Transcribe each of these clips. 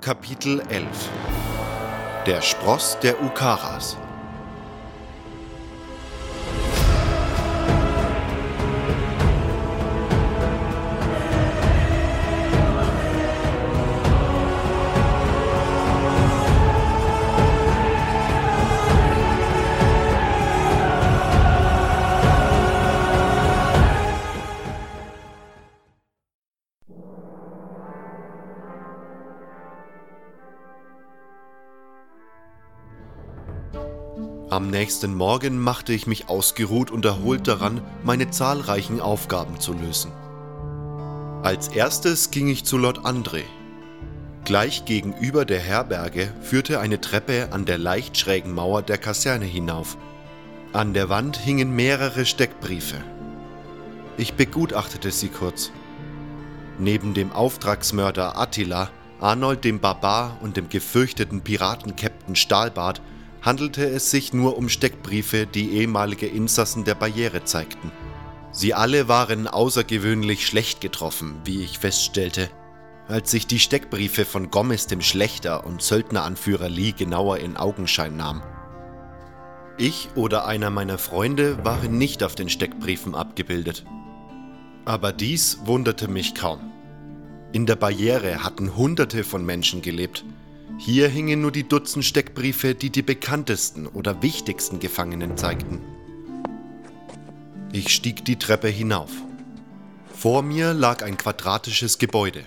Kapitel 11 Der Spross der Ukaras Am nächsten Morgen machte ich mich ausgeruht und erholt daran, meine zahlreichen Aufgaben zu lösen. Als erstes ging ich zu Lord André. Gleich gegenüber der Herberge führte eine Treppe an der leicht schrägen Mauer der Kaserne hinauf. An der Wand hingen mehrere Steckbriefe. Ich begutachtete sie kurz. Neben dem Auftragsmörder Attila, Arnold dem Barbar und dem gefürchteten Piratenkapitän Stahlbart handelte es sich nur um Steckbriefe, die ehemalige Insassen der Barriere zeigten. Sie alle waren außergewöhnlich schlecht getroffen, wie ich feststellte, als ich die Steckbriefe von Gomez dem Schlechter und Söldneranführer Lee genauer in Augenschein nahm. Ich oder einer meiner Freunde waren nicht auf den Steckbriefen abgebildet. Aber dies wunderte mich kaum. In der Barriere hatten Hunderte von Menschen gelebt, hier hingen nur die Dutzend Steckbriefe, die die bekanntesten oder wichtigsten Gefangenen zeigten. Ich stieg die Treppe hinauf. Vor mir lag ein quadratisches Gebäude.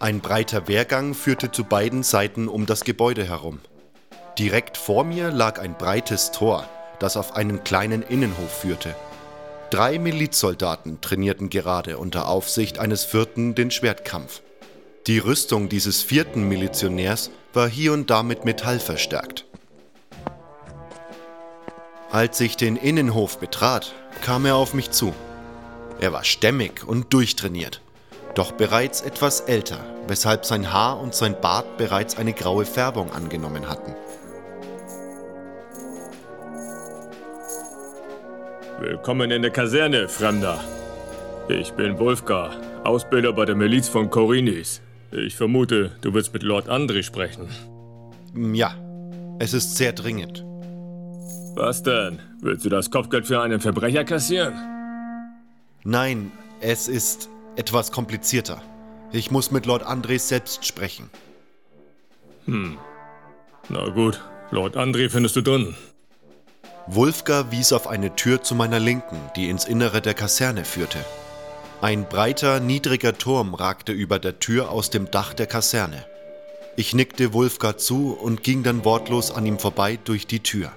Ein breiter Wehrgang führte zu beiden Seiten um das Gebäude herum. Direkt vor mir lag ein breites Tor, das auf einen kleinen Innenhof führte. Drei Milizsoldaten trainierten gerade unter Aufsicht eines vierten den Schwertkampf. Die Rüstung dieses vierten Milizionärs war hier und da mit Metall verstärkt. Als ich den Innenhof betrat, kam er auf mich zu. Er war stämmig und durchtrainiert, doch bereits etwas älter, weshalb sein Haar und sein Bart bereits eine graue Färbung angenommen hatten. Willkommen in der Kaserne, Fremder. Ich bin Wolfgar, Ausbilder bei der Miliz von Korinis. Ich vermute, du willst mit Lord André sprechen. Ja, es ist sehr dringend. Was denn? Willst du das Kopfgeld für einen Verbrecher kassieren? Nein, es ist etwas komplizierter. Ich muss mit Lord André selbst sprechen. Hm. Na gut, Lord André findest du drin. Wulfgar wies auf eine Tür zu meiner Linken, die ins Innere der Kaserne führte. Ein breiter, niedriger Turm ragte über der Tür aus dem Dach der Kaserne. Ich nickte Wulfgar zu und ging dann wortlos an ihm vorbei durch die Tür.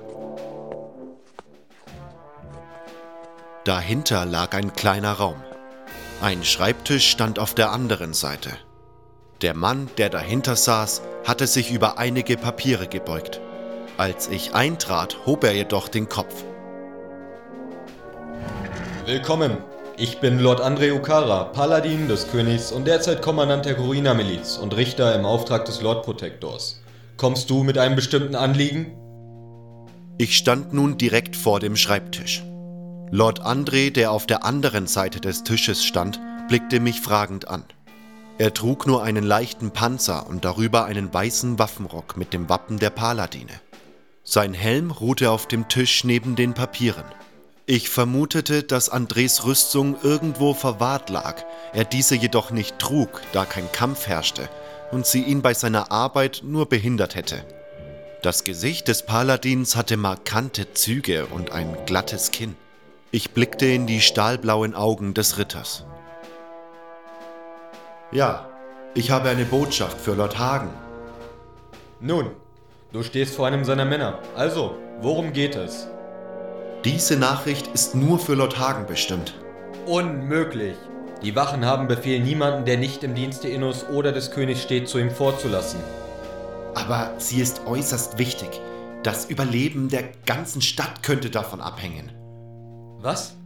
Dahinter lag ein kleiner Raum. Ein Schreibtisch stand auf der anderen Seite. Der Mann, der dahinter saß, hatte sich über einige Papiere gebeugt. Als ich eintrat, hob er jedoch den Kopf. Willkommen, ich bin Lord André Ukara, Paladin des Königs und derzeit Kommandant der Corina-Miliz und Richter im Auftrag des Lord Protectors. Kommst du mit einem bestimmten Anliegen? Ich stand nun direkt vor dem Schreibtisch. Lord André, der auf der anderen Seite des Tisches stand, blickte mich fragend an. Er trug nur einen leichten Panzer und darüber einen weißen Waffenrock mit dem Wappen der Paladine. Sein Helm ruhte auf dem Tisch neben den Papieren. Ich vermutete, dass Andres Rüstung irgendwo verwahrt lag, er diese jedoch nicht trug, da kein Kampf herrschte und sie ihn bei seiner Arbeit nur behindert hätte. Das Gesicht des Paladins hatte markante Züge und ein glattes Kinn. Ich blickte in die stahlblauen Augen des Ritters. Ja, ich habe eine Botschaft für Lord Hagen. Nun, du stehst vor einem seiner Männer. Also, worum geht es? Diese Nachricht ist nur für Lord Hagen bestimmt. Unmöglich. Die Wachen haben Befehl, niemanden, der nicht im Dienste Innos oder des Königs steht, zu ihm vorzulassen. Aber sie ist äußerst wichtig. Das Überleben der ganzen Stadt könnte davon abhängen. Was?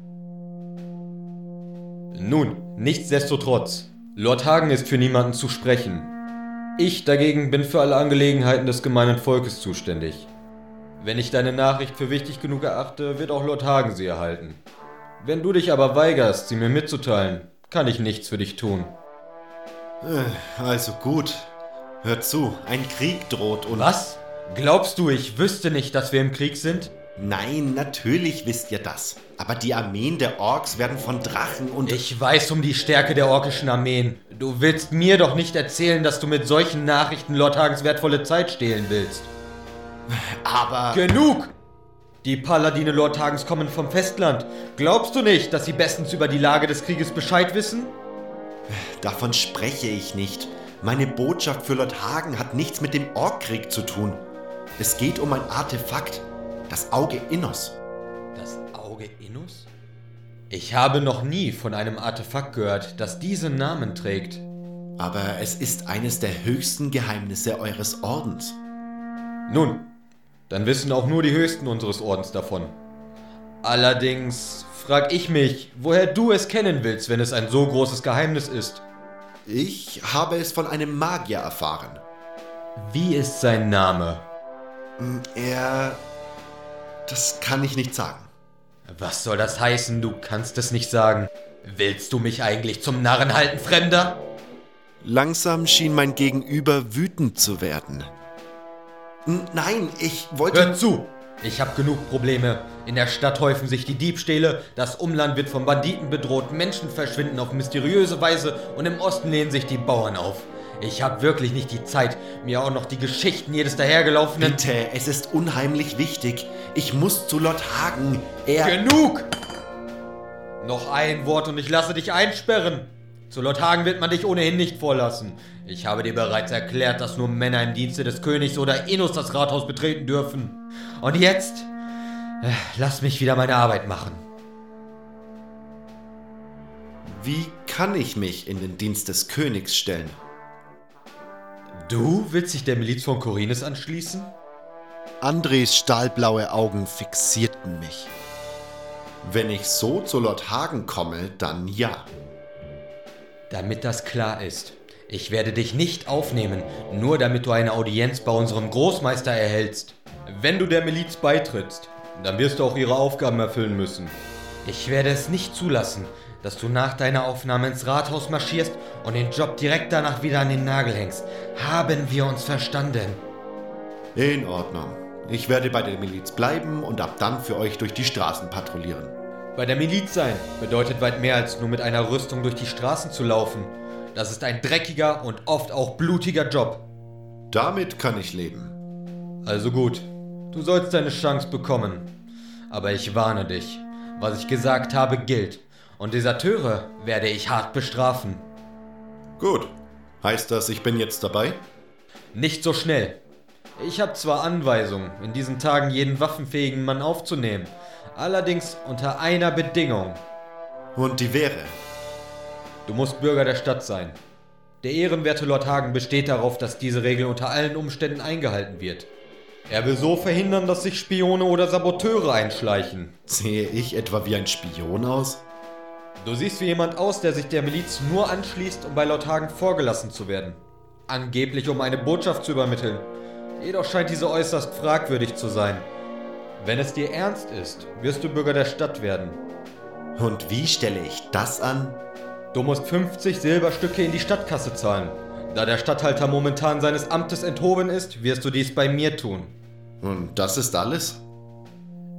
Nun, nichtsdestotrotz. Lord Hagen ist für niemanden zu sprechen. Ich dagegen bin für alle Angelegenheiten des gemeinen Volkes zuständig. Wenn ich deine Nachricht für wichtig genug erachte, wird auch Lord Hagen sie erhalten. Wenn du dich aber weigerst, sie mir mitzuteilen, kann ich nichts für dich tun. Äh, also gut. Hör zu, ein Krieg droht und... Was? Glaubst du, ich wüsste nicht, dass wir im Krieg sind? Nein, natürlich wisst ihr das. Aber die Armeen der Orks werden von Drachen und... Ich weiß um die Stärke der orkischen Armeen. Du willst mir doch nicht erzählen, dass du mit solchen Nachrichten Lord Hagens wertvolle Zeit stehlen willst. Aber... Genug! Die Paladine Lord Hagens kommen vom Festland. Glaubst du nicht, dass sie bestens über die Lage des Krieges Bescheid wissen? Davon spreche ich nicht. Meine Botschaft für Lord Hagen hat nichts mit dem Orkkrieg zu tun. Es geht um ein Artefakt, das Auge Innos. Das Auge Innos? Ich habe noch nie von einem Artefakt gehört, das diesen Namen trägt. Aber es ist eines der höchsten Geheimnisse eures Ordens. Nun, dann wissen auch nur die Höchsten unseres Ordens davon. Allerdings frag ich mich, woher du es kennen willst, wenn es ein so großes Geheimnis ist. Ich habe es von einem Magier erfahren. Wie ist sein Name? Er... Das kann ich nicht sagen. Was soll das heißen? Du kannst es nicht sagen. Willst du mich eigentlich zum Narren halten, Fremder? Langsam schien mein Gegenüber wütend zu werden. Nein, ich wollte. Hör zu! Ich habe genug Probleme. In der Stadt häufen sich die Diebstähle, das Umland wird von Banditen bedroht, Menschen verschwinden auf mysteriöse Weise und im Osten lehnen sich die Bauern auf. Ich habe wirklich nicht die Zeit, mir auch noch die Geschichten jedes dahergelaufenen. Bitte, es ist unheimlich wichtig. Ich muss zu Lord Hagen. Er. Genug! Noch ein Wort und ich lasse dich einsperren. Zu Lord Hagen wird man dich ohnehin nicht vorlassen. Ich habe dir bereits erklärt, dass nur Männer im Dienste des Königs oder Inus das Rathaus betreten dürfen. Und jetzt äh, lass mich wieder meine Arbeit machen. Wie kann ich mich in den Dienst des Königs stellen? Du willst dich der Miliz von Corines anschließen? Andres stahlblaue Augen fixierten mich. Wenn ich so zu Lord Hagen komme, dann ja. Damit das klar ist, ich werde dich nicht aufnehmen, nur damit du eine Audienz bei unserem Großmeister erhältst. Wenn du der Miliz beitrittst, dann wirst du auch ihre Aufgaben erfüllen müssen. Ich werde es nicht zulassen, dass du nach deiner Aufnahme ins Rathaus marschierst und den Job direkt danach wieder an den Nagel hängst. Haben wir uns verstanden? In Ordnung. Ich werde bei der Miliz bleiben und ab dann für euch durch die Straßen patrouillieren. Bei der Miliz sein bedeutet weit mehr als nur mit einer Rüstung durch die Straßen zu laufen. Das ist ein dreckiger und oft auch blutiger Job. Damit kann ich leben. Also gut, du sollst deine Chance bekommen. Aber ich warne dich. Was ich gesagt habe, gilt. Und Deserteure werde ich hart bestrafen. Gut. Heißt das, ich bin jetzt dabei? Nicht so schnell. Ich habe zwar Anweisungen, in diesen Tagen jeden waffenfähigen Mann aufzunehmen, allerdings unter einer Bedingung. Und die wäre? Du musst Bürger der Stadt sein. Der ehrenwerte Lord Hagen besteht darauf, dass diese Regel unter allen Umständen eingehalten wird. Er will so verhindern, dass sich Spione oder Saboteure einschleichen. Sehe ich etwa wie ein Spion aus? Du siehst wie jemand aus, der sich der Miliz nur anschließt, um bei Lord Hagen vorgelassen zu werden. Angeblich, um eine Botschaft zu übermitteln. Jedoch scheint diese äußerst fragwürdig zu sein. Wenn es dir ernst ist, wirst du Bürger der Stadt werden. Und wie stelle ich das an? Du musst 50 Silberstücke in die Stadtkasse zahlen. Da der Statthalter momentan seines Amtes enthoben ist, wirst du dies bei mir tun. Und das ist alles?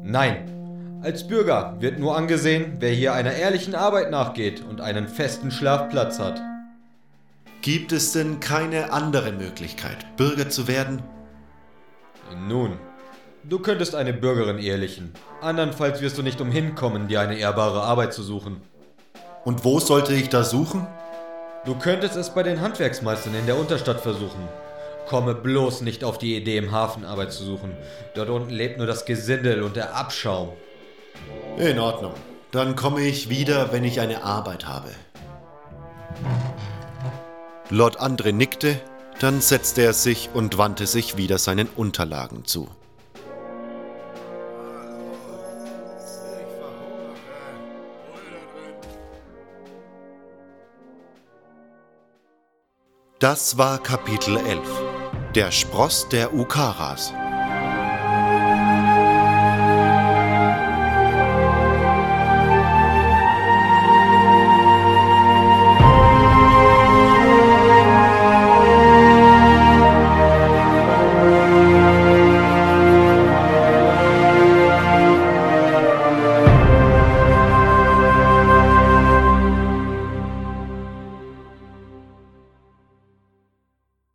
Nein. Als Bürger wird nur angesehen, wer hier einer ehrlichen Arbeit nachgeht und einen festen Schlafplatz hat. Gibt es denn keine andere Möglichkeit, Bürger zu werden? Nun, du könntest eine Bürgerin ehrlichen. Andernfalls wirst du nicht umhin kommen, dir eine ehrbare Arbeit zu suchen. Und wo sollte ich da suchen? Du könntest es bei den Handwerksmeistern in der Unterstadt versuchen. Komme bloß nicht auf die Idee, im Hafen Arbeit zu suchen. Dort unten lebt nur das Gesindel und der Abschaum. In Ordnung. Dann komme ich wieder, wenn ich eine Arbeit habe. Lord Andre nickte, dann setzte er sich und wandte sich wieder seinen Unterlagen zu. Das war Kapitel 11. Der Spross der Ukaras